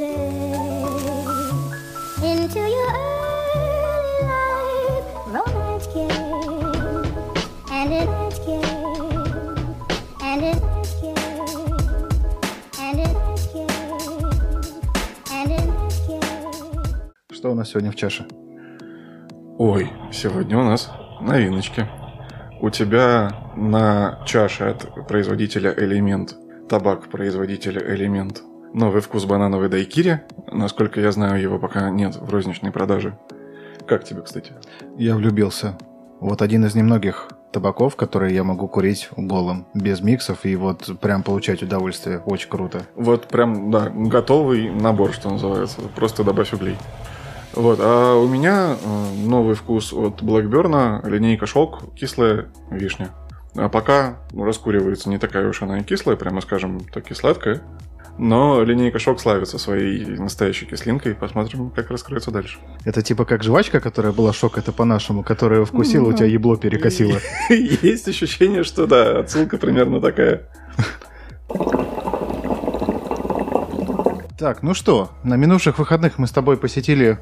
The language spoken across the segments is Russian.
say into your early life romance came and it came and it Что у нас сегодня в чаше? Ой, сегодня у нас новиночки. У тебя на чаше от производителя Элемент, табак производителя Элемент, новый вкус банановой дайкири. Насколько я знаю, его пока нет в розничной продаже. Как тебе, кстати? Я влюбился. Вот один из немногих табаков, которые я могу курить голым, без миксов, и вот прям получать удовольствие. Очень круто. Вот прям, да, готовый набор, что называется. Просто добавь углей. Вот, а у меня э, новый вкус от Blackburn, линейка шелк, кислая вишня. А пока раскуривается не такая уж она и кислая, прямо скажем, таки сладкая. Но линейка шок славится своей настоящей кислинкой. Посмотрим, как раскроется дальше. Это типа как жвачка, которая была шок, это по-нашему, которая вкусила, у тебя ебло перекосило. Есть ощущение, что да, отсылка примерно такая. Так, ну что, на минувших выходных мы с тобой посетили,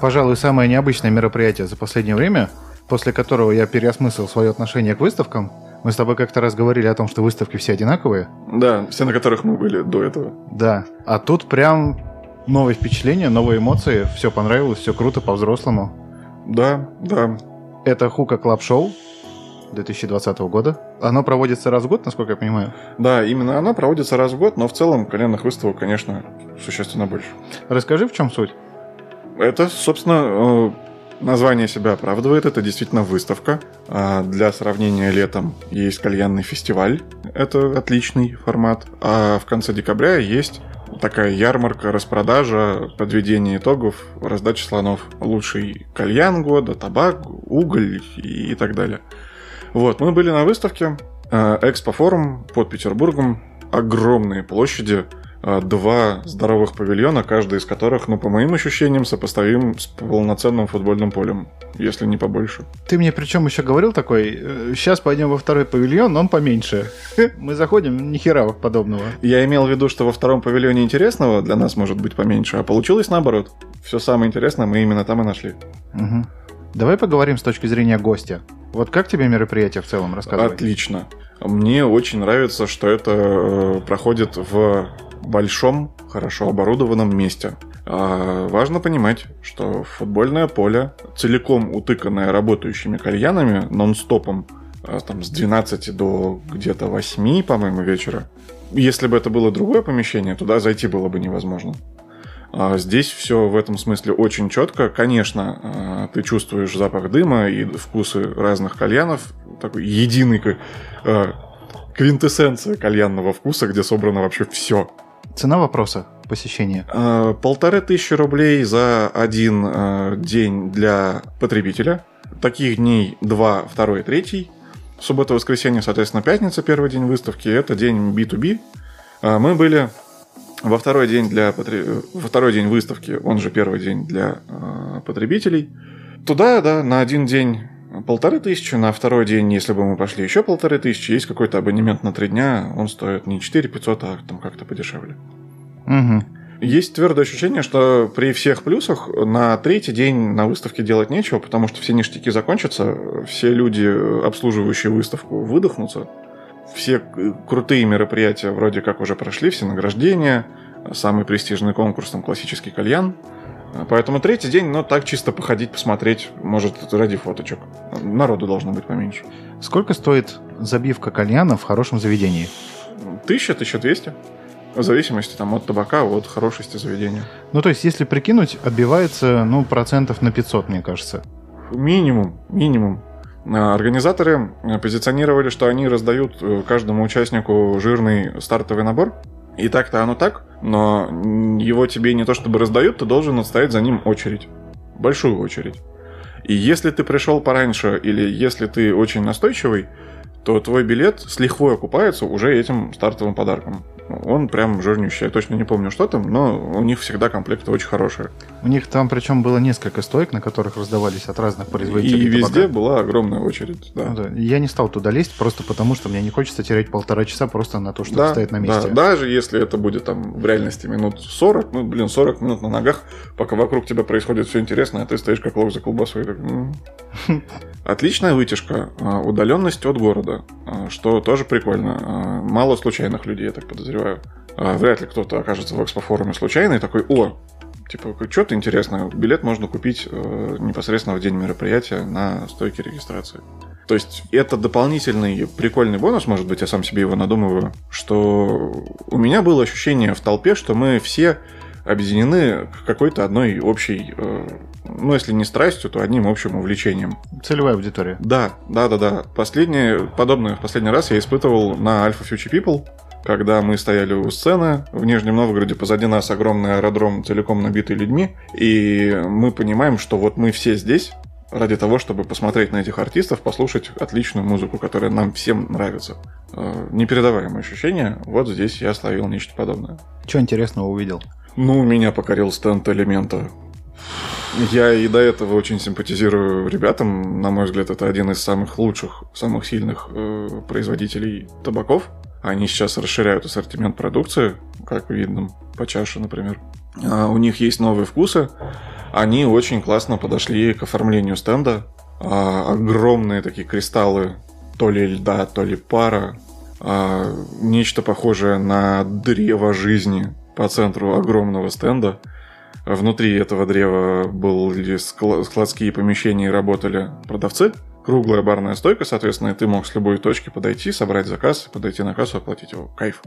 пожалуй, самое необычное мероприятие за последнее время, после которого я переосмыслил свое отношение к выставкам. Мы с тобой как-то раз говорили о том, что выставки все одинаковые. Да, все, на которых мы были до этого. Да, а тут прям новые впечатления, новые эмоции, все понравилось, все круто по-взрослому. Да, да. Это Hookah Club Show 2020 года. Оно проводится раз в год, насколько я понимаю. Да, именно оно проводится раз в год, но в целом кальянных выставок, конечно, существенно больше. Расскажи, в чем суть? Это, собственно, э, название себя оправдывает. Это действительно выставка. А Для сравнения, летом есть кальянный фестиваль. Это отличный формат. А в конце декабря есть такая ярмарка, распродажа, подведение итогов, раздача слонов. Лучший кальян года, табак, уголь и, так далее. Вот, мы были на выставке. э, Экспо-форум под Петербургом. Огромные площади. Э, Два здоровых павильона, каждый из которых, ну, по моим ощущениям, сопоставим с полноценным футбольным полем, если не побольше. Ты мне причем еще говорил такой, сейчас пойдем во второй павильон, но он поменьше. Мы заходим, ни хера подобного. Я имел в виду, что во втором павильоне интересного для нас может быть поменьше, а получилось наоборот. Все самое интересное мы именно там и нашли. Мгм. Давай поговорим с точки зрения гостя. Вот как тебе мероприятие в целом рассказывай? Отлично. Мне очень нравится, что это э, проходит в большом, хорошо оборудованном месте. А, важно понимать, что футбольное поле, целиком утыканное работающими кальянами, нон-стопом, а, там, с 12 до где-то 8, по-моему, вечера. Если бы это было другое помещение, туда зайти было бы невозможно. А Здесь все в этом смысле очень четко. Конечно, а, ты чувствуешь запах дыма и вкусы разных кальянов. Такой единый квинтэссенция кальянного вкуса, где собрано вообще все. Цена вопроса посещения. Полторы тысячи рублей за один а, день для потребителя. Таких дней два, второй, третий. Суббота, воскресенье, соответственно, пятница, первый день выставки. Это день B2B. А, Мы были во второй день для потре- во второй день выставки, он же первый день для потребителей. Туда, да, на один день полторы тысячи, на второй день, если бы мы пошли еще полторы тысячи, есть какой-то абонемент на три дня, он стоит не 4 500, а там как-то подешевле. Угу. Есть твердое ощущение, что при всех плюсах на третий день на выставке делать нечего, потому что все ништяки закончатся, все люди, обслуживающие выставку, выдохнутся. Все крутые мероприятия вроде как уже прошли, все награждения, самый престижный конкурс, там классический кальян. Поэтому третий день, ну, так чисто походить, посмотреть, может, ради фоточек. Народу должно быть поменьше. Сколько стоит забивка кальяна в хорошем заведении? Тысяча, тысяча двести. В зависимости там, от табака, от хорошести заведения. Ну, то есть, если прикинуть, отбивается, ну, процентов на 500, мне кажется. Минимум, минимум. А, Организаторы э, позиционировали, что они раздают э, каждому участнику жирный стартовый набор. И так-то оно так, но его тебе не то чтобы раздают, ты должен отстоять за ним очередь. Большую очередь. И если ты пришел пораньше, или если ты очень настойчивый, то твой билет с лихвой окупается уже этим стартовым подарком. Он прям жирнющий. Я точно не помню, что там, но у них всегда комплекты очень хорошие. У них там причем было несколько стоек, на которых раздавались от разных производителей. И везде табака. была огромная очередь. Да. Ну да. Я не стал туда лезть, просто потому что мне не хочется терять полтора часа просто на то, что Да, стоит на месте. да. Даже если это будет там в реальности минут 40, ну, блин, 40 минут на ногах, пока вокруг тебя происходит все интересное, а ты стоишь как лох за колбасой. и так, м. Отличная вытяжка, а, удаленность от города, а, что тоже прикольно. А, Мало случайных людей, я так подозреваю. А, Вряд ли кто-то окажется в экспофоруме случайно и такой, о, типа, что-то интересное, билет можно купить э, непосредственно в день мероприятия на стойке регистрации. То есть это дополнительный прикольный бонус, может быть, я сам себе его надумываю, что у меня было ощущение в толпе, что мы все объединены к какой-то одной общей, э, ну, если не страстью, то одним общим увлечением. Целевая аудитория. Да, да, да, да. Последнее, подобное в последний раз я испытывал на Alpha Future People, когда мы стояли у сцены в Нижнем Новгороде, позади нас огромный аэродром, целиком набитый людьми, и мы понимаем, что вот мы все здесь ради того, чтобы посмотреть на этих артистов, послушать отличную музыку, которая нам всем нравится. Э, Непередаваемое ощущение. Вот здесь я словил нечто подобное. Что интересного увидел? Ну, меня покорил стенд элемента. Я и до этого очень симпатизирую ребятам. На мой взгляд, это один из самых лучших, самых сильных э, производителей табаков. Они сейчас расширяют ассортимент продукции, как видно, по чаше, например. А у них есть новые вкусы. Они очень классно подошли к оформлению стенда. А, огромные такие кристаллы, то ли льда, то ли пара. А, нечто похожее на древо жизни по центру огромного стенда. Внутри этого древа были скла- складские помещения и работали продавцы. Круглая барная стойка, соответственно, и ты мог с любой точки подойти, собрать заказ, подойти на кассу, оплатить его. Кайф.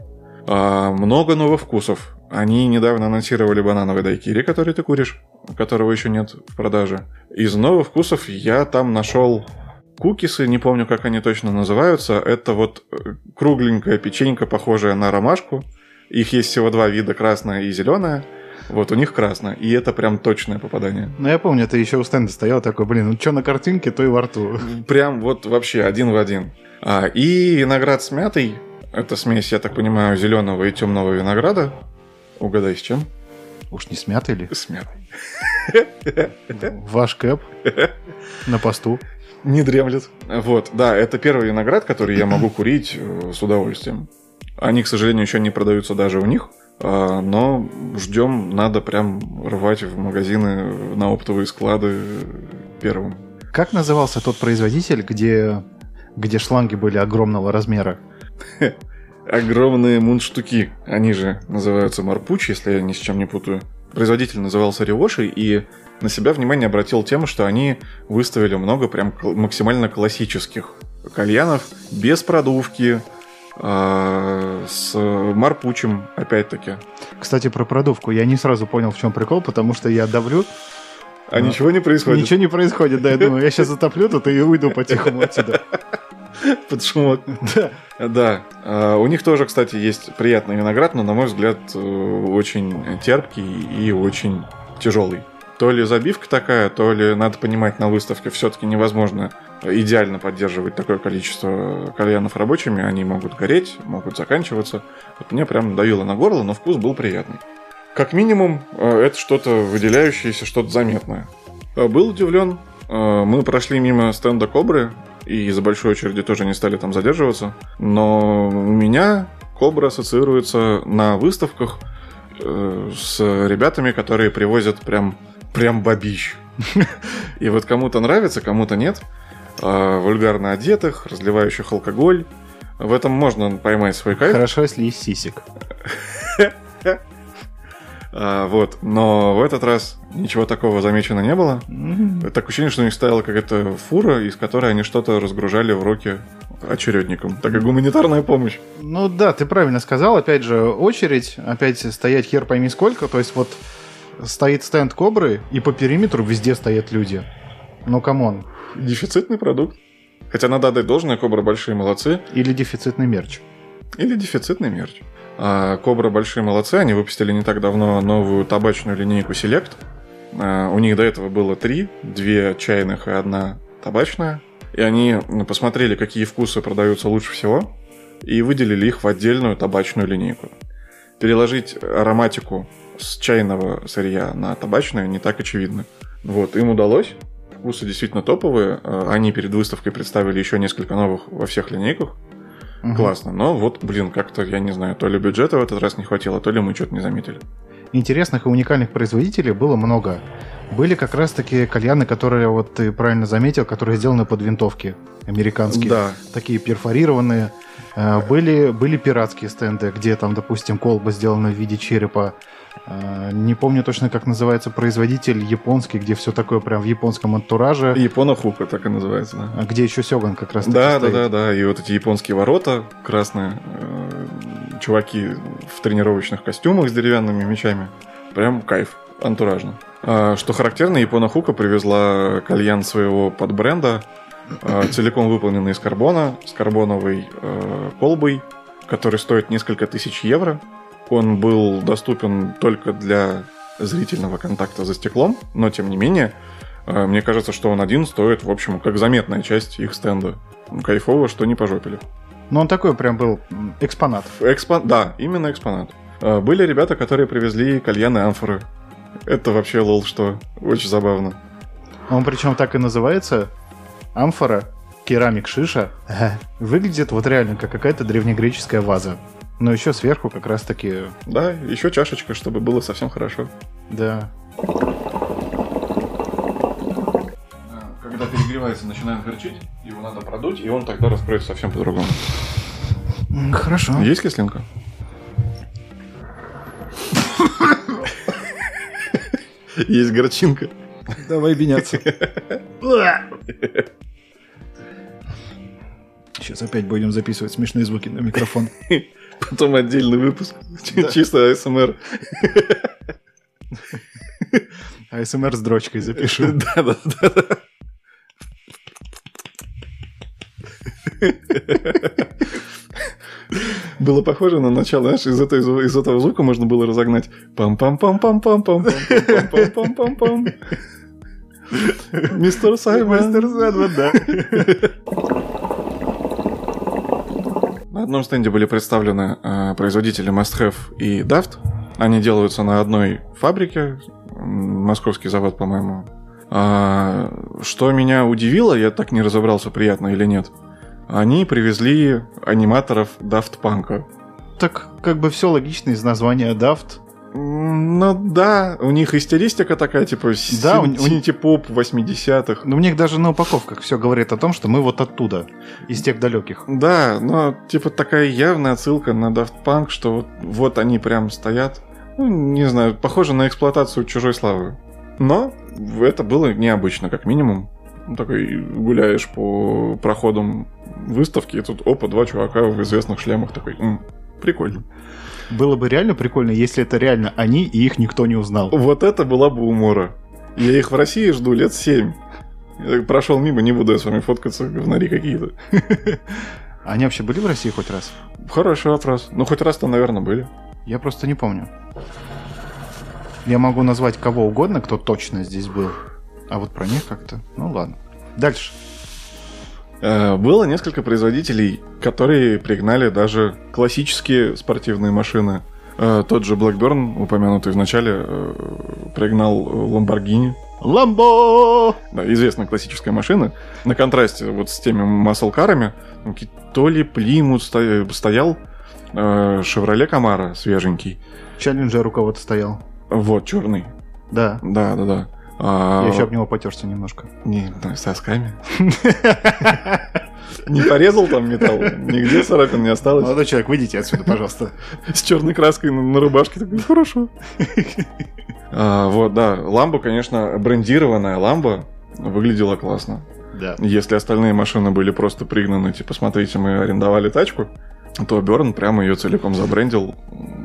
А, много новых вкусов. Они недавно анонсировали банановый дайкири, который ты куришь, которого еще нет в продаже. Из новых вкусов я там нашел кукисы, не помню, как они точно называются. Это вот э, кругленькая печенька, похожая на ромашку. Их есть всего два вида, красная и зеленая. Вот у них красная, и это прям точное попадание. Ну, я помню, ты еще у стенда стоял такой, блин, ну что на картинке, то и во рту. Прям вот вообще один в один. А, и виноград с мятой. Это смесь, я так понимаю, зеленого и темного винограда. Угадай, с чем? Уж не смятый ли? С мятой. Ваш кэп на посту. Не дремлет. Вот, да, это первый виноград, который я могу курить э, с удовольствием. Они, к сожалению, еще не продаются даже у них. А, Но ждем, надо прям рвать в магазины на оптовые склады первым. Как назывался тот производитель, где, где шланги были огромного размера? Огромные мундштуки, они же называются марпуч, если я ни с чем не путаю. Производитель назывался Ривоши, и на себя внимание обратил тем, что они выставили много прям максимально классических кальянов без продувки, с марпучем, опять-таки. Кстати, про продувку. Я не сразу понял, в чем прикол, потому что я давлю, А ничего не происходит ничего не происходит. Да, я думаю, я сейчас затоплю тут и уйду по-тихому отсюда. под шумок. Да. Да, а, у них тоже, кстати, есть приятный виноград, но, на мой взгляд, э, очень терпкий и очень тяжелый. То ли забивка такая, то ли надо понимать на выставке все-таки невозможно идеально поддерживать такое количество кальянов рабочими. Они могут гореть, могут заканчиваться. Вот мне прям давило на горло, но вкус был приятный. Как минимум, э, это что-то выделяющееся, что-то заметное. Э, Был удивлен. Э, Мы прошли мимо стенда Кобры, и из-за большой очереди тоже не стали там задерживаться. Но у меня Кобра ассоциируется на выставках с ребятами, которые привозят прям, прям бабищ. И вот кому-то нравится, кому-то нет. А, Вульгарно одетых, разливающих алкоголь. В этом можно поймать свой кайф. Хорошо, если есть сисек. А, вот. Но в этот раз ничего такого замечено не было. Так ощущение, что у них стояла какая-то фура, из которой они что-то разгружали в руки очередникам. Такая гуманитарная помощь. Ну да, ты правильно сказал. Опять же, очередь, опять стоять хер пойми сколько. То есть вот стоит стенд Кобры, и по периметру везде стоят люди. Ну, come on. Дефицитный продукт. Хотя надо отдать должное, Кобра большие молодцы. Или дефицитный мерч. Или дефицитный мерч. А Кобра большие молодцы. Они выпустили не так давно новую табачную линейку Select. А, У них до этого было три. Две чайных и одна табачная. И они ну, посмотрели, какие вкусы продаются лучше всего. И выделили их в отдельную табачную линейку. переложить ароматику с чайного сырья на табачное не так очевидно. Вот, им удалось. Вкусы действительно топовые. Э, Они перед выставкой представили еще несколько новых во всех линейках. Мгм. Классно. Но вот, блин, как-то, я не знаю, то ли бюджета в этот раз не хватило, то ли мы что-то не заметили. Интересных и уникальных производителей было много. Были как раз таки кальяны, которые, вот ты правильно заметил, которые сделаны под винтовки американские. Да. Такие перфорированные. Э, Были, были пиратские стенды, где там, допустим, колба сделана в виде черепа. Э, Не помню точно, как называется производитель японский, где все такое прям в японском антураже. Япона Хука, так и называется, да. А Где еще Сёган как раз Да, да, да, да. И вот эти японские ворота красные, э, чуваки в тренировочных костюмах с деревянными мечами. Прям кайф, антуражно. А, что характерно, Япона Хука привезла кальян своего подбренда, целиком выполненный из карбона, с карбоновой э, колбой, который стоит несколько тысяч евро. Он был доступен только для зрительного контакта за стеклом, но тем не менее, э, мне кажется, что он один стоит, в общем, как заметная часть их стенда. Кайфово, что не пожопили. Но он такой прям был экспонат. Экспон... Да, именно экспонат. Э, Были ребята, которые привезли кальяны амфоры. Это вообще лол, что очень забавно. Он причем так и называется. Амфора, керамик шиша. Выглядит вот реально как какая-то древнегреческая ваза. Но еще сверху как раз таки, Да, еще чашечка, чтобы было совсем хорошо. да. Когда перегревается, начинает горчить, его надо продуть, и он тогда раскроется совсем по-другому. Хорошо. Есть кислинка? Есть горчинка. Давай меняться. Сейчас опять будем записывать смешные звуки на микрофон. Потом отдельный выпуск. Да. Чисто АСМР. АСМР с дрочкой запишу. Да, да, да. да. Было похоже на начало, знаешь, из, зву- из этого звука можно было разогнать пам пам пам пам пам пам пам пам пам пам пам Мистер Саймон. да. На одном стенде были представлены э, производители Must Have и Daft. Они делаются на одной фабрике, московский завод, по-моему. А, что меня удивило, я так не разобрался, приятно или нет. Они привезли аниматоров Daft Punk. Так как бы все логично из названия Daft. Ну да, у них и стилистика такая, типа Да, син- у- синтепоп 80-х. Но у них даже на упаковках все говорит о том, что мы вот оттуда, из тех далеких. Да, но типа такая явная отсылка на Daft Punk, что вот, вот они прям стоят. Ну, не знаю, похоже на эксплуатацию чужой славы. Но это было необычно, как минимум. Ну, Такой гуляешь по проходам выставки, и тут опа, два чувака в известных шлемах. Такой, «М, прикольно. Было бы реально прикольно, если это реально они, и их никто не узнал. Вот это была бы умора. Я их в России жду лет семь. Я прошел мимо, не буду я с вами фоткаться, говнари какие-то. Они вообще были в России хоть раз? Хороший вопрос. Ну, хоть раз-то, наверное, были. Я просто не помню. Я могу назвать кого угодно, кто точно здесь был. А вот про них как-то... Ну ладно. Дальше. Э, Было несколько производителей, которые пригнали даже классические спортивные машины. Э, Тот же Blackburn, упомянутый в начале, э, пригнал Lamborghini. Ламбо! Да, известная классическая машина. На контрасте вот с теми маслкарами, ну, то ли Плимут сто- стоял, Chevrolet Camaro свеженький. Челленджер у кого-то стоял. Вот, черный. Да. Да, да, да. А, Я еще об него потерся немножко. Не, да, с сосками. Не порезал там металл? Нигде царапин не осталось? Молодой человек, выйдите отсюда, пожалуйста. С черной краской на, на рубашке. Такой, хорошо. А, вот, да. Ламба, конечно, брендированная ламба выглядела классно. Да. Если остальные машины были просто пригнаны, типа, смотрите, мы арендовали тачку, то Берн прямо ее целиком забрендил.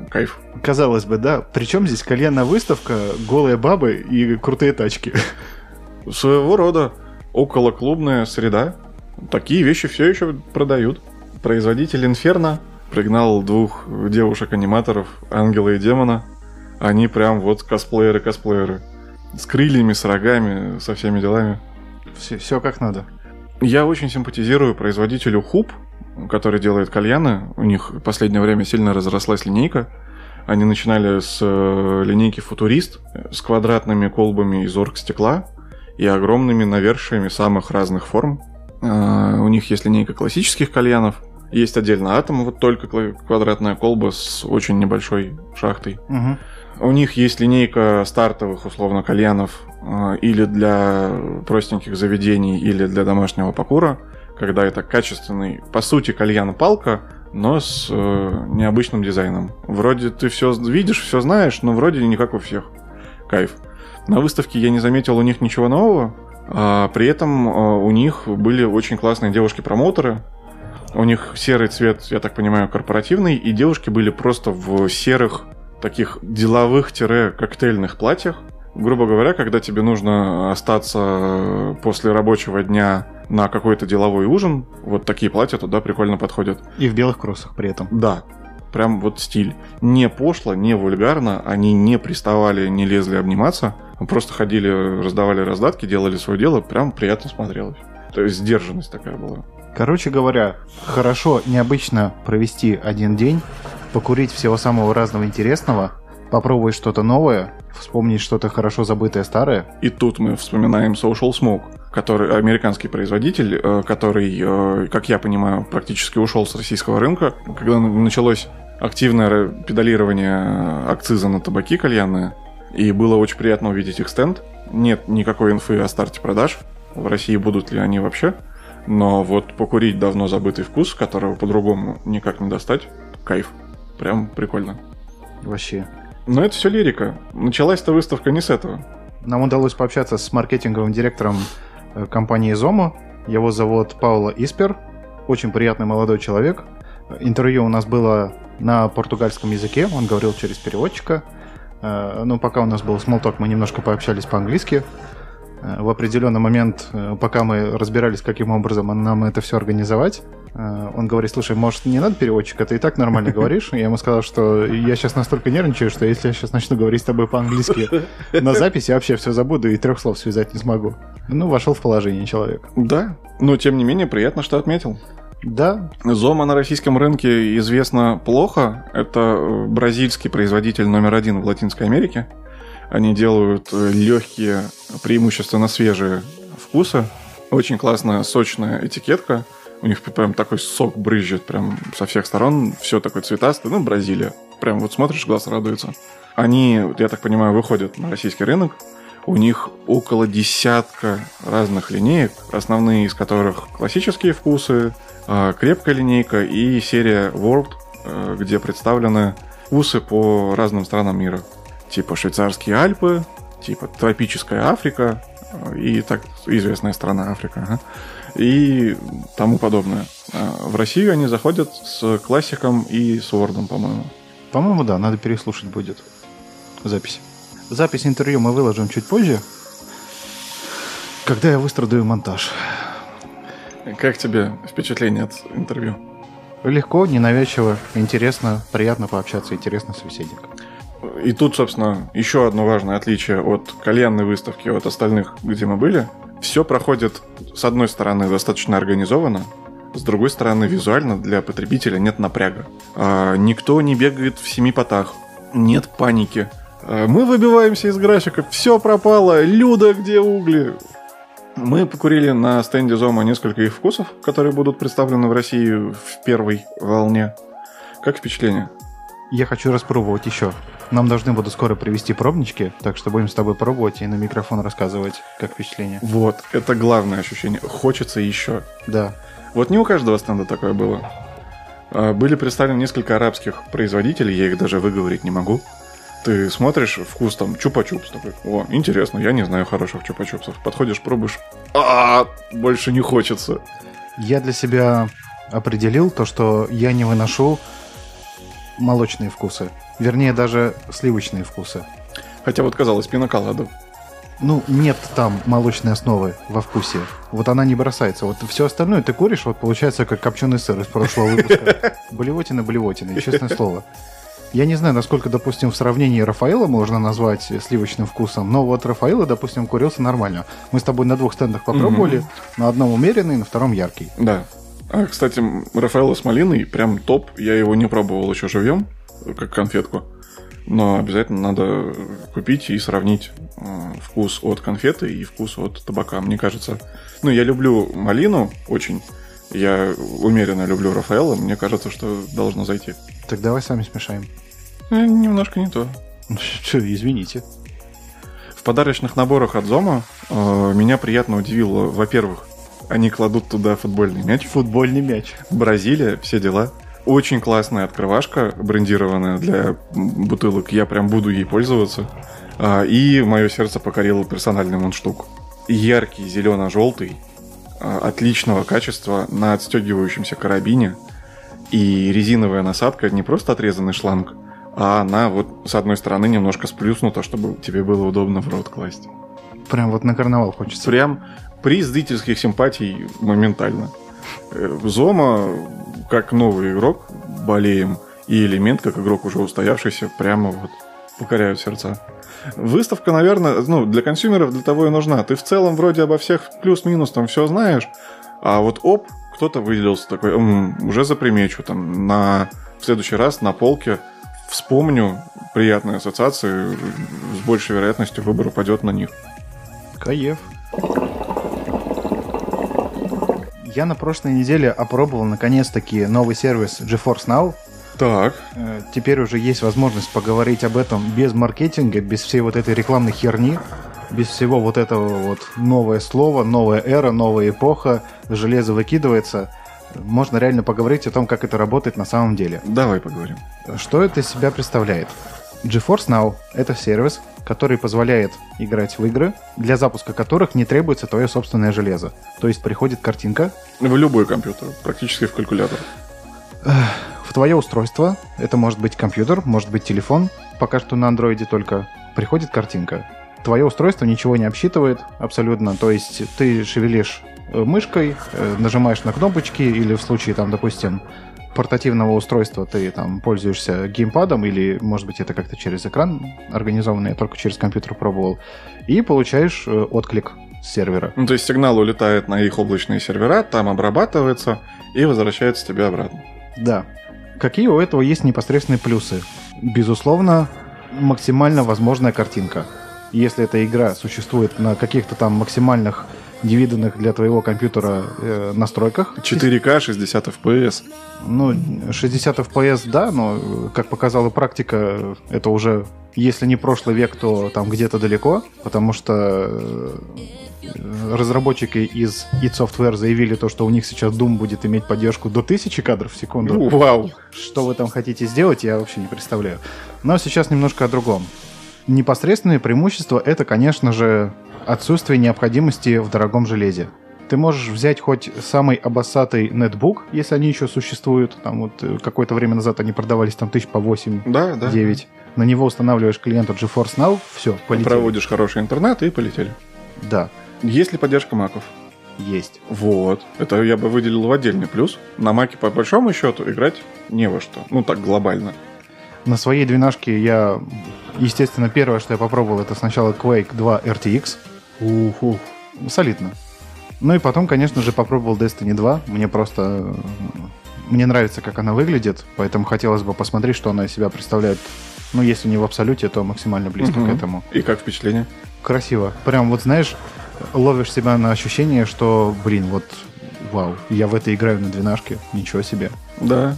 Кайф. Казалось бы, да. Причем здесь кальянная выставка, голые бабы и крутые тачки. Своего рода околоклубная среда. Такие вещи все еще продают. Производитель Инферно пригнал двух девушек-аниматоров, Ангела и Демона. Они прям вот косплееры-косплееры. С крыльями, с рогами, со всеми делами. Все, все как надо. Я очень симпатизирую производителю Хуп, который делает кальяны. У них в последнее время сильно разрослась линейка. Они начинали с э, линейки Футурист с квадратными колбами из оргстекла и огромными навершиями самых разных форм. Э, у них есть линейка классических кальянов, есть отдельно атом, вот только квадратная колба с очень небольшой шахтой. Мгм. У них есть линейка стартовых, условно, кальянов э, или для простеньких заведений, или для домашнего покура, когда это качественный, по сути, кальян-палка, но с э, необычным дизайном. Вроде ты все видишь, все знаешь, но вроде не как у всех. Кайф. На выставке я не заметил у них ничего нового, а при этом э, у них были очень классные девушки-промоутеры, у них серый цвет, я так понимаю, корпоративный, и девушки были просто в серых таких деловых-коктейльных платьях. Грубо говоря, когда тебе нужно остаться после рабочего дня на какой-то деловой ужин, вот такие платья туда прикольно подходят. И в белых кроссах при этом. Да, прям вот стиль. Не пошло, не вульгарно, они не приставали, не лезли обниматься, а просто ходили, раздавали раздатки, делали свое дело, прям приятно смотрелось. То есть сдержанность такая была. Короче говоря, хорошо необычно провести один день, покурить всего самого разного интересного, попробовать что-то новое, вспомнить что-то хорошо забытое старое. И тут мы вспоминаем Social Smoke, который американский производитель, э, который, э, как я понимаю, практически ушел с российского рынка. Когда началось активное педалирование акциза на табаки кальянные, и было очень приятно увидеть их стенд. Нет никакой инфы о старте продаж. В России будут ли они вообще. Но вот покурить давно забытый вкус, которого по-другому никак не достать, кайф. Прям прикольно. Вообще. Но это все лирика. Началась-то выставка не с этого. Нам удалось пообщаться с маркетинговым директором э, компании Zomo. Его зовут Пауло Испер. Очень приятный молодой человек. Интервью у нас было на португальском языке. Он говорил через переводчика. Э, Ну, пока у нас был смолток, мы немножко пообщались по-английски. В определенный момент, э, пока мы разбирались, каким образом нам это все организовать, э, он говорит, слушай, может, не надо переводчика, ты и так нормально говоришь. Я ему сказал, что я сейчас настолько нервничаю, что если я сейчас начну говорить с тобой по-английски на записи, я вообще все забуду и трех слов связать не смогу. Ну, вошел в положение человек. Да, но тем не менее приятно, что отметил. Да, Зома на российском рынке известно плохо. Это э, бразильский производитель номер один в Латинской Америке. Они делают легкие, преимущественно свежие вкусы. Очень классная, сочная этикетка. У них прям такой сок брызжет прям со всех сторон. Все такое цветастое. Ну, Бразилия. Прям вот смотришь, глаз радуется. Они, я так понимаю, выходят на российский рынок. У них около десятка разных линеек, основные из которых классические вкусы, а, крепкая линейка и серия World, э, где представлены вкусы по разным странам мира. Типа швейцарские Альпы, типа тропическая Африка э, и так известная страна Африка. ага, И тому подобное. А В Россию они заходят с классиком и с Вордом, по-моему. по-моему, да, надо переслушать будет запись. Запись интервью мы выложим чуть позже, когда я выстрадаю монтаж. Как тебе впечатление от интервью? Легко, ненавязчиво, интересно, приятно пообщаться, интересный собеседник. И тут, собственно, еще одно важное отличие от кальянной выставки, от остальных, где мы были. Все проходит, с одной стороны, достаточно организованно, с другой стороны, визуально для потребителя нет напряга. А, никто не бегает в семи потах, нет паники. А, мы выбиваемся из графика, все пропало, Люда, где угли? Мы покурили на стенде Зома несколько их вкусов, которые будут представлены в России в первой волне. Как впечатление? Я хочу распробовать еще. Нам должны будут скоро привезти пробнички, так что будем с тобой пробовать и на микрофон рассказывать, как впечатление. Вот, это главное ощущение. Хочется еще. Да. Вот не у каждого стенда такое было. А, Были представлены несколько арабских производителей, я их даже выговорить не могу. Ты смотришь вкус там чупа-чупс, такой, о, интересно, я не знаю хороших чупа-чупсов. Подходишь, пробуешь, а больше не хочется. Я для себя определил то, что я не выношу молочные вкусы. Вернее, даже сливочные вкусы. Хотя вот казалось, пиноколаду. Ну, нет там молочной основы во вкусе. Вот она не бросается. Вот все остальное ты куришь, вот получается как копченый сыр из прошлого выпуска. Блевотина, блевотина, честное слово. Я не знаю, насколько, допустим, в сравнении Рафаэла можно назвать сливочным вкусом, но вот Рафаэла, допустим, курился нормально. Мы с тобой на двух стендах попробовали, на одном умеренный, на втором яркий. Да. А, кстати, Рафаэлло с малиной прям топ. Я его не пробовал еще живьем. Как конфетку. Но обязательно надо купить и сравнить э, вкус от конфеты и вкус от табака. Мне кажется, ну, я люблю малину очень. Я умеренно люблю Рафаэла. Мне кажется, что должно зайти. Так давай сами смешаем. Э, Немножко не то. Что, извините. В подарочных наборах от Зома э, меня приятно удивило, во-первых, они кладут туда футбольный мяч. Футбольный мяч. Бразилия, все дела. Очень классная открывашка, брендированная для бутылок. Я прям буду ей пользоваться. А, И мое сердце покорило персональный мундштук. Яркий зелено-желтый, а, отличного качества на отстегивающемся карабине. И резиновая насадка не просто отрезанный шланг, а она вот с одной стороны немножко сплюснута, чтобы тебе было удобно в рот класть. Прям вот на карнавал хочется. Прям приз зрительских симпатий моментально. Э, Зома, как новый игрок, болеем, и элемент, как игрок уже устоявшийся, прямо вот покоряют сердца. Выставка, наверное, ну, для консюмеров для того и нужна. Ты в целом вроде обо всех плюс-минус там все знаешь, а вот оп, кто-то выделился такой, «М, уже запримечу, там, на, в следующий раз на полке вспомню приятные ассоциации, с большей вероятностью выбор упадет на них. Каев. Я на прошлой неделе опробовал наконец-таки новый сервис GeForce Now. Так, Э, Теперь уже есть возможность поговорить об этом без маркетинга, без всей вот этой рекламной херни, без всего вот этого вот новое слово, новая эра, новая эпоха, железо выкидывается. Можно реально поговорить о том, как это работает на самом деле. давай поговорим. Что это из себя представляет? GeForce Now – это сервис, который позволяет играть в игры, для запуска которых не требуется твое собственное железо. То есть приходит картинка В любой компьютер, практически в калькулятор. в твое устройство, это может быть компьютер, может быть телефон, пока что на андроиде только, приходит картинка. Твое устройство ничего не обсчитывает абсолютно, то есть ты шевелишь э, мышкой, э, нажимаешь на кнопочки или в случае, там, допустим, портативного устройства ты там пользуешься геймпадом или, может быть, это как-то через экран организованно, я только через компьютер пробовал, и получаешь э, отклик с сервера. Ну, то есть сигнал улетает на их облачные сервера, там обрабатывается и возвращается тебе обратно. Да. Какие у этого есть непосредственные плюсы? Безусловно, максимально возможная картинка. Если эта игра существует на каких-то там максимальных невиданных для твоего компьютера э, настройках. 4К 60 FPS. Ну, 60 FPS, да, но, э, как показала практика, это уже, если не прошлый век, то там где-то далеко, потому что э, разработчики из id Software заявили то, что у них сейчас Doom будет иметь поддержку до 1000 кадров в секунду. Вау. Что вы там хотите сделать, я вообще не представляю. Но сейчас немножко о другом. Непосредственное преимущество — это, конечно же, отсутствие необходимости в дорогом железе. Ты можешь взять хоть самый обоссатый нетбук, если они еще существуют. Там вот э, какое-то время назад они продавались там тысяч по 8 Да, да. 9. На него устанавливаешь клиента GeForce Now, все, полетели. Проводишь хороший интернет и полетели. Да, Есть ли поддержка маков? есть. Вот. Это я бы выделил в отдельный плюс. На маке, по большому счету, играть не во что. Ну, так, глобально. На своей двенашке я, естественно, первое, что я попробовал, это сначала Quake 2 RTX. Уху. Солидно. Ну и потом, конечно же, попробовал Destiny 2. Мне просто... Мне нравится, как она выглядит, поэтому хотелось бы посмотреть, что она из себя представляет. Ну, если не в абсолюте, то максимально близко Мгм. к этому. И как впечатление? Красиво. Прям вот, знаешь, ловишь себя на ощущение, что, блин, вот, вау, я в это играю на двенашке. Ничего себе. Да.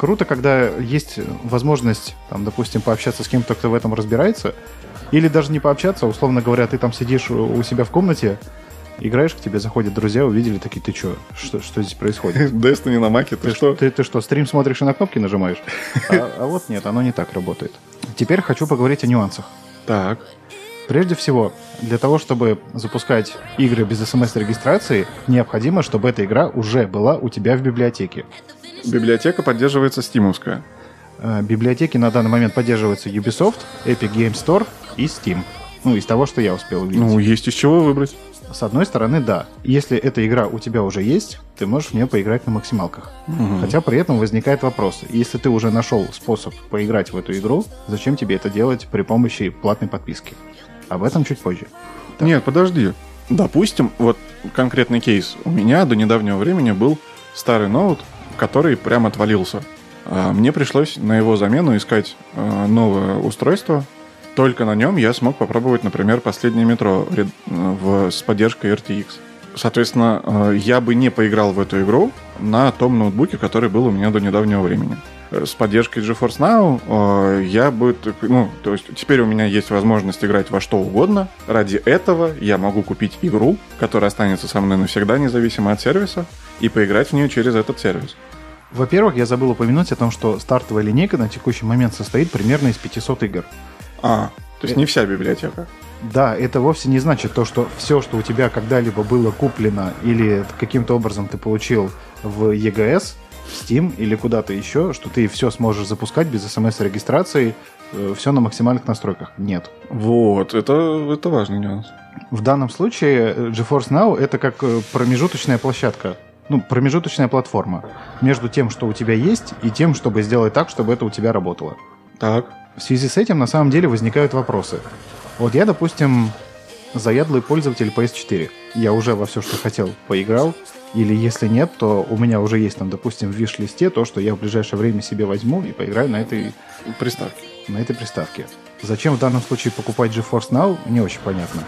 Круто, когда есть возможность, там, допустим, пообщаться с кем-то, кто в этом разбирается, или даже не пообщаться, условно говоря, ты там сидишь у себя в комнате, играешь, к тебе заходят друзья, увидели, такие, ты чё, что, что здесь происходит? Destiny на маке, ты что? Ты, ты что, стрим смотришь и на кнопки нажимаешь? А, а вот нет, оно не так работает. Теперь хочу поговорить о нюансах. Так. Прежде всего, для того, чтобы запускать игры без смс-регистрации, необходимо, чтобы эта игра уже была у тебя в библиотеке. Библиотека поддерживается стимовская. Э, Библиотеки на данный момент поддерживаются Ubisoft, Epic Game Store и Steam. Ну, из того, что я успел увидеть. Ну, есть из чего выбрать. С одной стороны, да. Если эта игра у тебя уже есть, ты можешь в нее поиграть на максималках. Хотя при этом возникает вопрос. Если ты уже нашел способ поиграть в эту игру, зачем тебе это делать при помощи платной подписки? Об этом чуть позже. Так. Нет, подожди. Допустим, вот конкретный кейс. У меня до недавнего времени был старый ноут, который прям отвалился. А, Мне пришлось на его замену искать а, новое устройство. Только на нем я смог попробовать, например, последнее метро с поддержкой RTX. Соответственно, э, я бы не поиграл в эту игру на том ноутбуке, который был у меня до недавнего времени. С поддержкой GeForce Now э, я бы... Ну, то есть теперь у меня есть возможность играть во что угодно. Ради этого я могу купить игру, которая останется со мной навсегда, независимо от сервиса, и поиграть в нее через этот сервис. Во-первых, я забыл упомянуть о том, что стартовая линейка на текущий момент состоит примерно из 500 игр. А, то есть не вся библиотека. Да, это вовсе не значит то, что все, что у тебя когда-либо было куплено или каким-то образом ты получил в EGS, в Steam или куда-то еще, что ты все сможешь запускать без смс-регистрации, все на максимальных настройках. Нет. Вот, это, это важный нюанс. В данном случае э, GeForce Now это как э, промежуточная площадка, ну, промежуточная платформа между тем, что у тебя есть, и тем, чтобы сделать так, чтобы это у тебя работало. Так. В связи с этим на самом деле возникают вопросы. Вот я, допустим, заядлый пользователь PS4. Я уже во все, что хотел, поиграл. Или если нет, то у меня уже есть там, допустим, в виш-листе то, что я в ближайшее время себе возьму и поиграю на этой, Приставки. на этой приставке. Зачем в данном случае покупать GeForce Now, не очень понятно.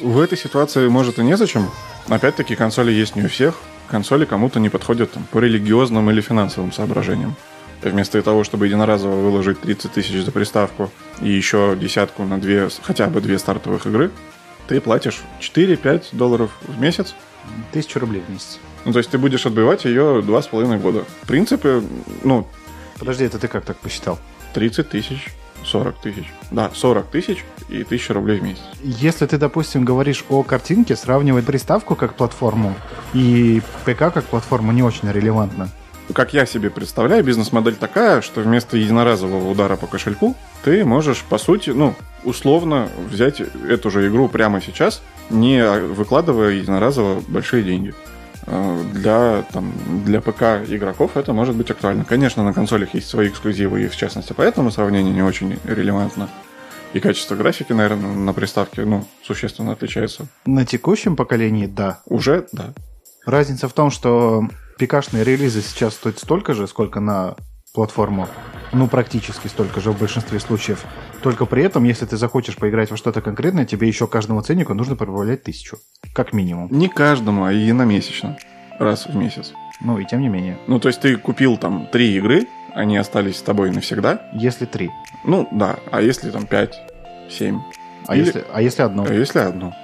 В этой ситуации, может, и незачем. Опять-таки, консоли есть не у всех. Консоли кому-то не подходят там, по религиозным или финансовым соображениям. Вместо того, чтобы единоразово выложить 30 тысяч за приставку и еще десятку на две, хотя бы две стартовых игры, ты платишь 4-5 долларов в месяц. Тысячу рублей в месяц. Ну, то есть ты будешь отбивать ее два с половиной года. В принципе, ну, Подожди, это ты как так посчитал? 30 тысяч, 40 тысяч. Да, 40 тысяч и 1000 рублей в месяц. Если ты, допустим, говоришь о картинке, сравнивать приставку как платформу и ПК как платформу не очень релевантно. Как я себе представляю, бизнес-модель такая, что вместо единоразового удара по кошельку ты можешь, по сути, ну, условно взять эту же игру прямо сейчас, не выкладывая единоразово большие деньги. Э, Для, там, для ПК игроков это может быть актуально. Конечно, на консолях есть свои эксклюзивы, и в частности поэтому сравнение не очень релевантно. И качество графики, наверное, на приставке ну, существенно отличается. На текущем поколении, да. Уже, да. Разница в том, что ПК-шные релизы сейчас стоят столько же, сколько на платформу. Ну, практически столько же в большинстве случаев. Только при этом, если ты захочешь поиграть во что-то конкретное, тебе еще каждому ценнику нужно прибавлять тысячу. Как минимум. Не каждому, а единомесячно. Раз в месяц. Ну, и тем не менее. Ну, то есть ты купил там три игры, они остались с тобой навсегда. Если три. Ну, да. А если там пять, семь? А, Или- если, а если одно? А если одну?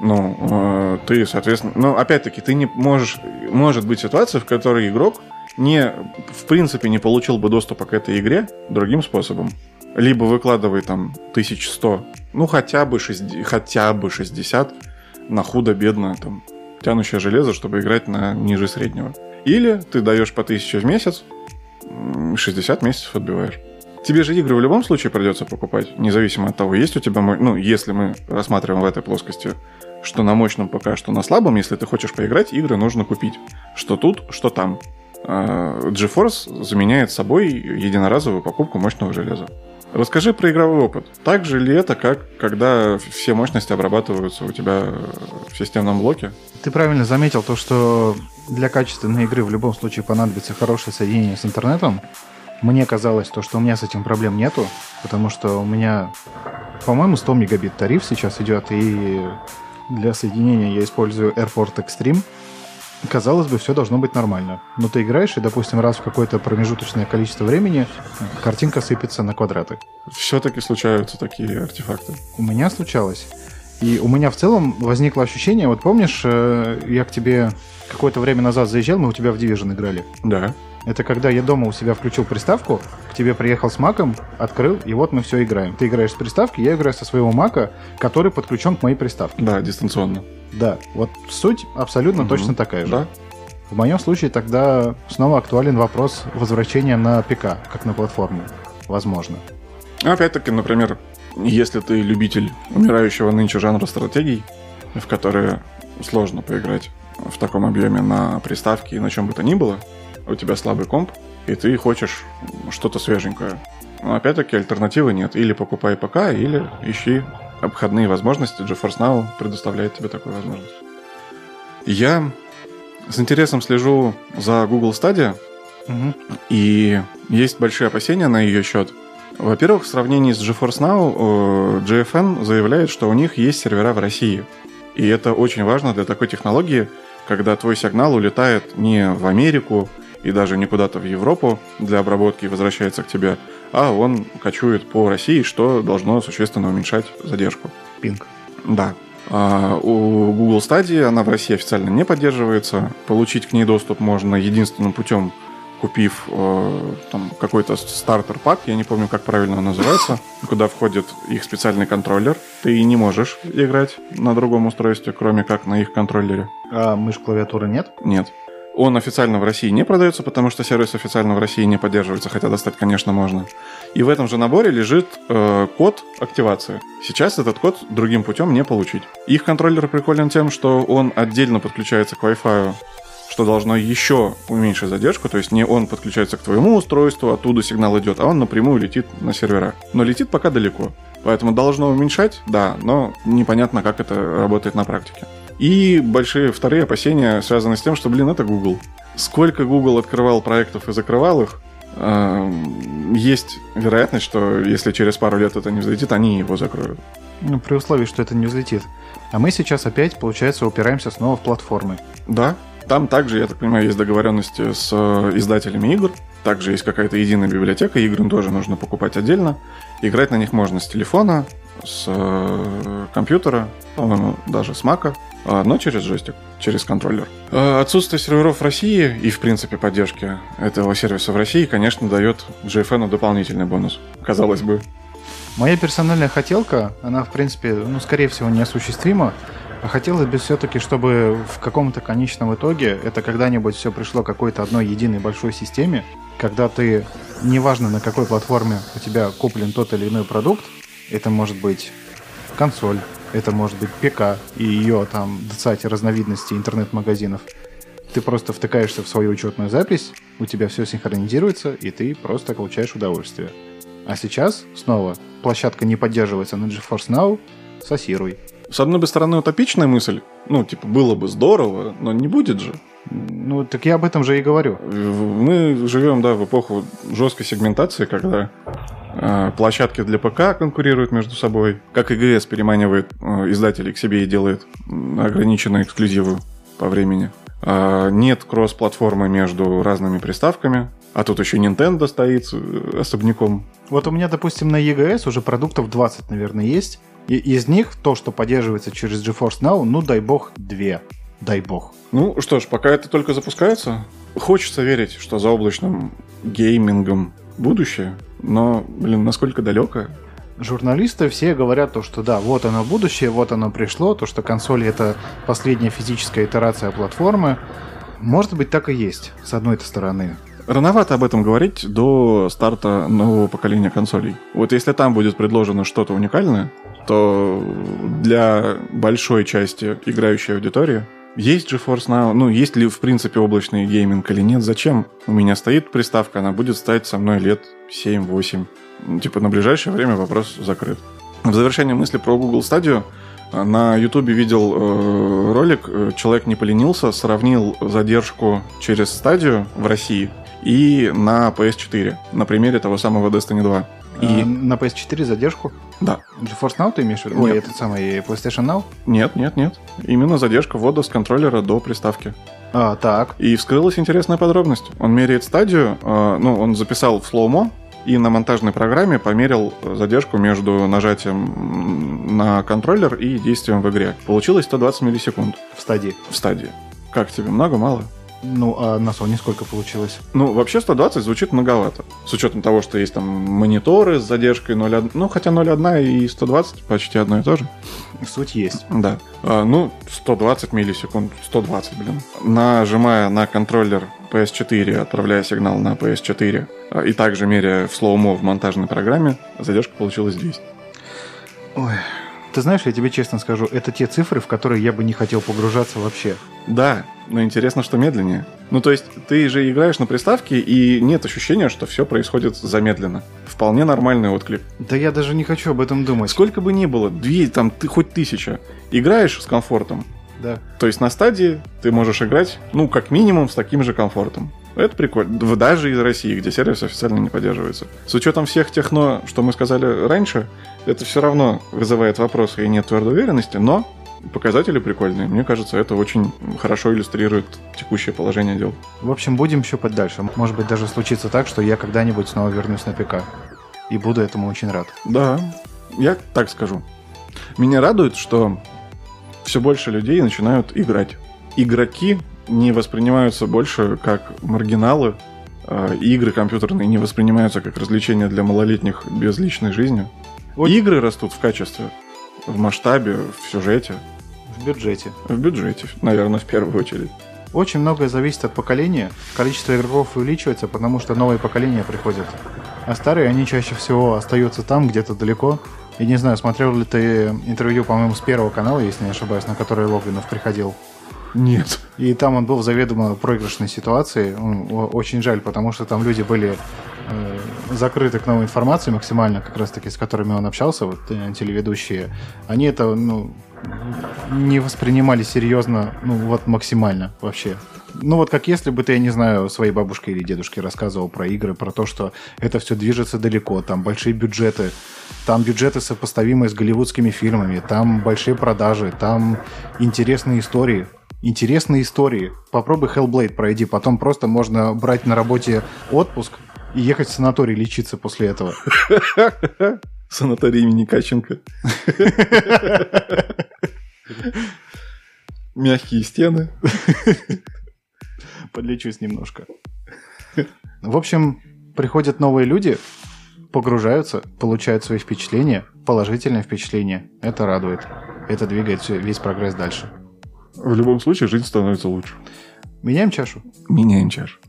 Ну, э, ты, соответственно... Ну, опять-таки, ты не можешь... Может быть ситуация, в которой игрок не, в принципе, не получил бы доступа к этой игре другим способом. Либо выкладывай там 1100, ну, хотя бы, 60, хотя бы 60 на худо-бедно там тянущее железо, чтобы играть на ниже среднего. Или ты даешь по 1000 в месяц, м, 60 месяцев отбиваешь. Тебе же игры в любом случае придется покупать, независимо от того, есть у тебя, мо- ну, если мы рассматриваем в этой плоскости, что на мощном ПК, что на слабом, если ты хочешь поиграть, игры нужно купить. Что тут, что там. А, GeForce заменяет собой единоразовую покупку мощного железа. Расскажи про игровой опыт. Так же ли это, как когда все мощности обрабатываются у тебя в системном блоке? Ты правильно заметил то, что для качественной игры в любом случае понадобится хорошее соединение с интернетом. Мне казалось то, что у меня с этим проблем нету, потому что у меня, по-моему, 100 мегабит тариф сейчас идет, и для соединения я использую Airport Extreme. Казалось бы, все должно быть нормально. Но ты играешь, и, допустим, раз в какое-то промежуточное количество времени картинка сыпется на квадраты. Все-таки случаются такие артефакты. У меня случалось. И у меня в целом возникло ощущение, вот помнишь, э, я к тебе какое-то время назад заезжал, мы у тебя в Division играли. Да. Это когда я дома у себя включил приставку, к тебе приехал с маком, открыл, и вот мы все играем. Ты играешь с приставки, я играю со своего мака, который подключен к моей приставке. Да, дистанционно. Да, вот суть абсолютно Мгм. точно такая же. Да. В моем случае тогда снова актуален вопрос возвращения на ПК, как на платформу. Возможно. Опять-таки, например, если ты любитель умирающего нынче жанра стратегий, в которые сложно поиграть в таком объеме на приставке и на чем бы то ни было, у тебя слабый комп, и ты хочешь что-то свеженькое. Но опять-таки альтернативы нет. Или покупай ПК, или ищи обходные возможности. GeForce Now предоставляет тебе такую возможность. Я с интересом слежу за Google Stadia, Мгм. И есть большие опасения на ее счет. Во-первых, в сравнении с GeForce Now, э, GFN заявляет, что у них есть сервера в России. И это очень важно для такой технологии, когда твой сигнал улетает не в Америку и даже не куда-то в Европу для обработки и возвращается к тебе, а он кочует по России, что должно существенно уменьшать задержку. Пинг. Да. А, у Google Stadia она в России официально не поддерживается. Получить к ней доступ можно единственным путем, купив э, там, какой-то стартер-пак, я не помню, как правильно он называется, куда входит их специальный контроллер. Ты не можешь играть на другом устройстве, кроме как на их контроллере. А мышь клавиатуры нет? Нет. Он официально в России не продается, потому что сервис официально в России не поддерживается, хотя достать, конечно, можно. И в этом же наборе лежит э, код активации. Сейчас этот код другим путем не получить. Их контроллер приколен тем, что он отдельно подключается к Wi-Fi, что должно еще уменьшить задержку, то есть не он подключается к твоему устройству, оттуда сигнал идет, а он напрямую летит на сервера. Но летит пока далеко. Поэтому должно уменьшать, да, но непонятно, как это работает на практике. И большие вторые опасения связаны с тем, что, блин, это Google. Сколько Google открывал проектов и закрывал их, эм, есть вероятность, что если через пару лет это не взлетит, они его закроют. Ну, при условии, что это не взлетит. А мы сейчас опять, получается, упираемся снова в платформы. Да, там также, я так понимаю, есть договоренности с э, издателями игр. Также есть какая-то единая библиотека, игры тоже нужно покупать отдельно. Играть на них можно с телефона, с э, компьютера, по-моему, даже с мака, но через джойстик, через контроллер. Э, Отсутствие серверов в России и, в принципе, поддержки этого сервиса в России, конечно, дает GFN дополнительный бонус. Казалось бы. Моя персональная хотелка, она, в принципе, ну, скорее всего, неосуществима. А хотелось бы все-таки, чтобы в каком-то конечном итоге это когда-нибудь все пришло к какой-то одной единой большой системе, когда ты, неважно на какой платформе у тебя куплен тот или иной продукт, это может быть консоль, это может быть ПК и ее там 20 разновидностей интернет-магазинов. Ты просто втыкаешься в свою учетную запись, у тебя все синхронизируется, и ты просто получаешь удовольствие. А сейчас, снова, площадка не поддерживается на GeForce Now, сосируй. С одной бы стороны, утопичная мысль. Ну, типа, было бы здорово, но не будет же. Ну, так я об этом же и говорю. Мы живем, да, в эпоху жесткой сегментации, когда э, площадки для ПК конкурируют между собой, как ИГС переманивает э, издателей к себе и делает ограниченные эксклюзивы по времени. А, нет кросс-платформы между разными приставками, а тут еще Nintendo стоит э, особняком. Вот у меня, допустим, на EGS уже продуктов 20, наверное, есть. И из них то, что поддерживается через GeForce Now, ну, дай бог, две. Дай бог. Ну что ж, пока это только запускается, хочется верить, что за облачным геймингом будущее, но, блин, насколько далеко. Журналисты все говорят то, что да, вот оно будущее, вот оно пришло, то, что консоль это последняя физическая итерация платформы. Может быть, так и есть, с одной стороны. Рановато об этом говорить до старта нового поколения консолей. Вот если там будет предложено что-то уникальное, то для большой части играющей аудитории есть GeForce Now, ну, есть ли в принципе облачный гейминг или нет, зачем? У меня стоит приставка, она будет стоять со мной лет 7-8. Ну, Типа на ближайшее время вопрос закрыт. В завершение мысли про Google Stadia на Ютубе видел э, ролик, э, человек не поленился, сравнил задержку через стадию в России и на PS4, на примере того самого Destiny 2. И И на PS4 задержку. да, GeForce Now ты имеешь в виду? Ой, этот самый PlayStation Now? нет, нет, нет. Именно задержка ввода с контроллера до приставки. А, так. И вскрылась интересная подробность. Он меряет стадию, э, ну, он записал в слоумо, и на монтажной программе померил задержку между нажатием на контроллер и действием в игре. Получилось 120 миллисекунд В стадии. в стадии. Как тебе, много, мало? Ну, а на Sony сколько получилось? Ну, вообще 120 звучит многовато. С учетом того, что есть там мониторы с задержкой 0,1. Ну, хотя 0,1 и 120 почти одно и то же. Суть есть. Да. А, ну, 120 миллисекунд. 120, блин. Нажимая на контроллер PS4, отправляя сигнал на PS4, а, и также меряя в слоумо в монтажной программе, задержка получилась 200. Ой. Ты знаешь, я тебе честно скажу, это те цифры, в которые я бы не хотел погружаться вообще. Да, но интересно, что медленнее. Ну, то есть, ты же играешь на приставке, и нет ощущения, что все происходит замедленно. Вполне нормальный отклик. Да я даже не хочу об этом думать. Сколько бы ни было, две, там, ты хоть тысяча, играешь с комфортом. Да. То есть на стадии ты можешь играть, ну, как минимум, с таким же комфортом. Это прикольно. Даже из России, где сервис официально не поддерживается. С учетом всех тех «но», что мы сказали раньше, это все равно вызывает вопросы и нет твердой уверенности, но показатели прикольные. Мне кажется, это очень хорошо иллюстрирует текущее положение дел. В общем, будем щупать дальше. Может быть, даже случится так, что я когда-нибудь снова вернусь на ПК. И буду этому очень рад. Да, я так скажу. Меня радует, что все больше людей начинают играть. Игроки не воспринимаются больше как маргиналы, а игры компьютерные не воспринимаются как развлечения для малолетних без личной жизни. Ой. Игры растут в качестве, в масштабе, в сюжете, В бюджете. в бюджете, наверное, в первую очередь. Очень многое зависит от поколения. Количество игроков увеличивается, потому что новые поколения приходят. А старые, они чаще всего остаются там, где-то далеко. И не знаю, смотрел ли ты интервью, по-моему, с Первого канала, если не ошибаюсь, на который Логвинов приходил. Нет. И там он был в заведомо проигрышной ситуации. О- Очень жаль, потому что там люди были э, закрыты к новой информации максимально, как раз таки с которыми он общался, вот э, телеведущие. Они это, ну, не воспринимали серьезно, ну, вот максимально вообще. Ну, вот как если бы ты, я не знаю, своей бабушке или дедушке рассказывал про игры, про то, что это все движется далеко, там большие бюджеты, там бюджеты сопоставимые с голливудскими фильмами, там большие продажи, там интересные истории. Интересные истории. Попробуй Hellblade пройди, потом просто можно брать на работе отпуск и ехать в санаторий лечиться после этого. Санаторий имени Каченко. Мягкие стены. Подлечусь немножко. В общем, приходят новые люди, погружаются, получают свои впечатления, положительные впечатления. Это радует. Это двигает весь прогресс дальше. В любом случае, жизнь становится лучше. Меняем чашу. Меняем чаш.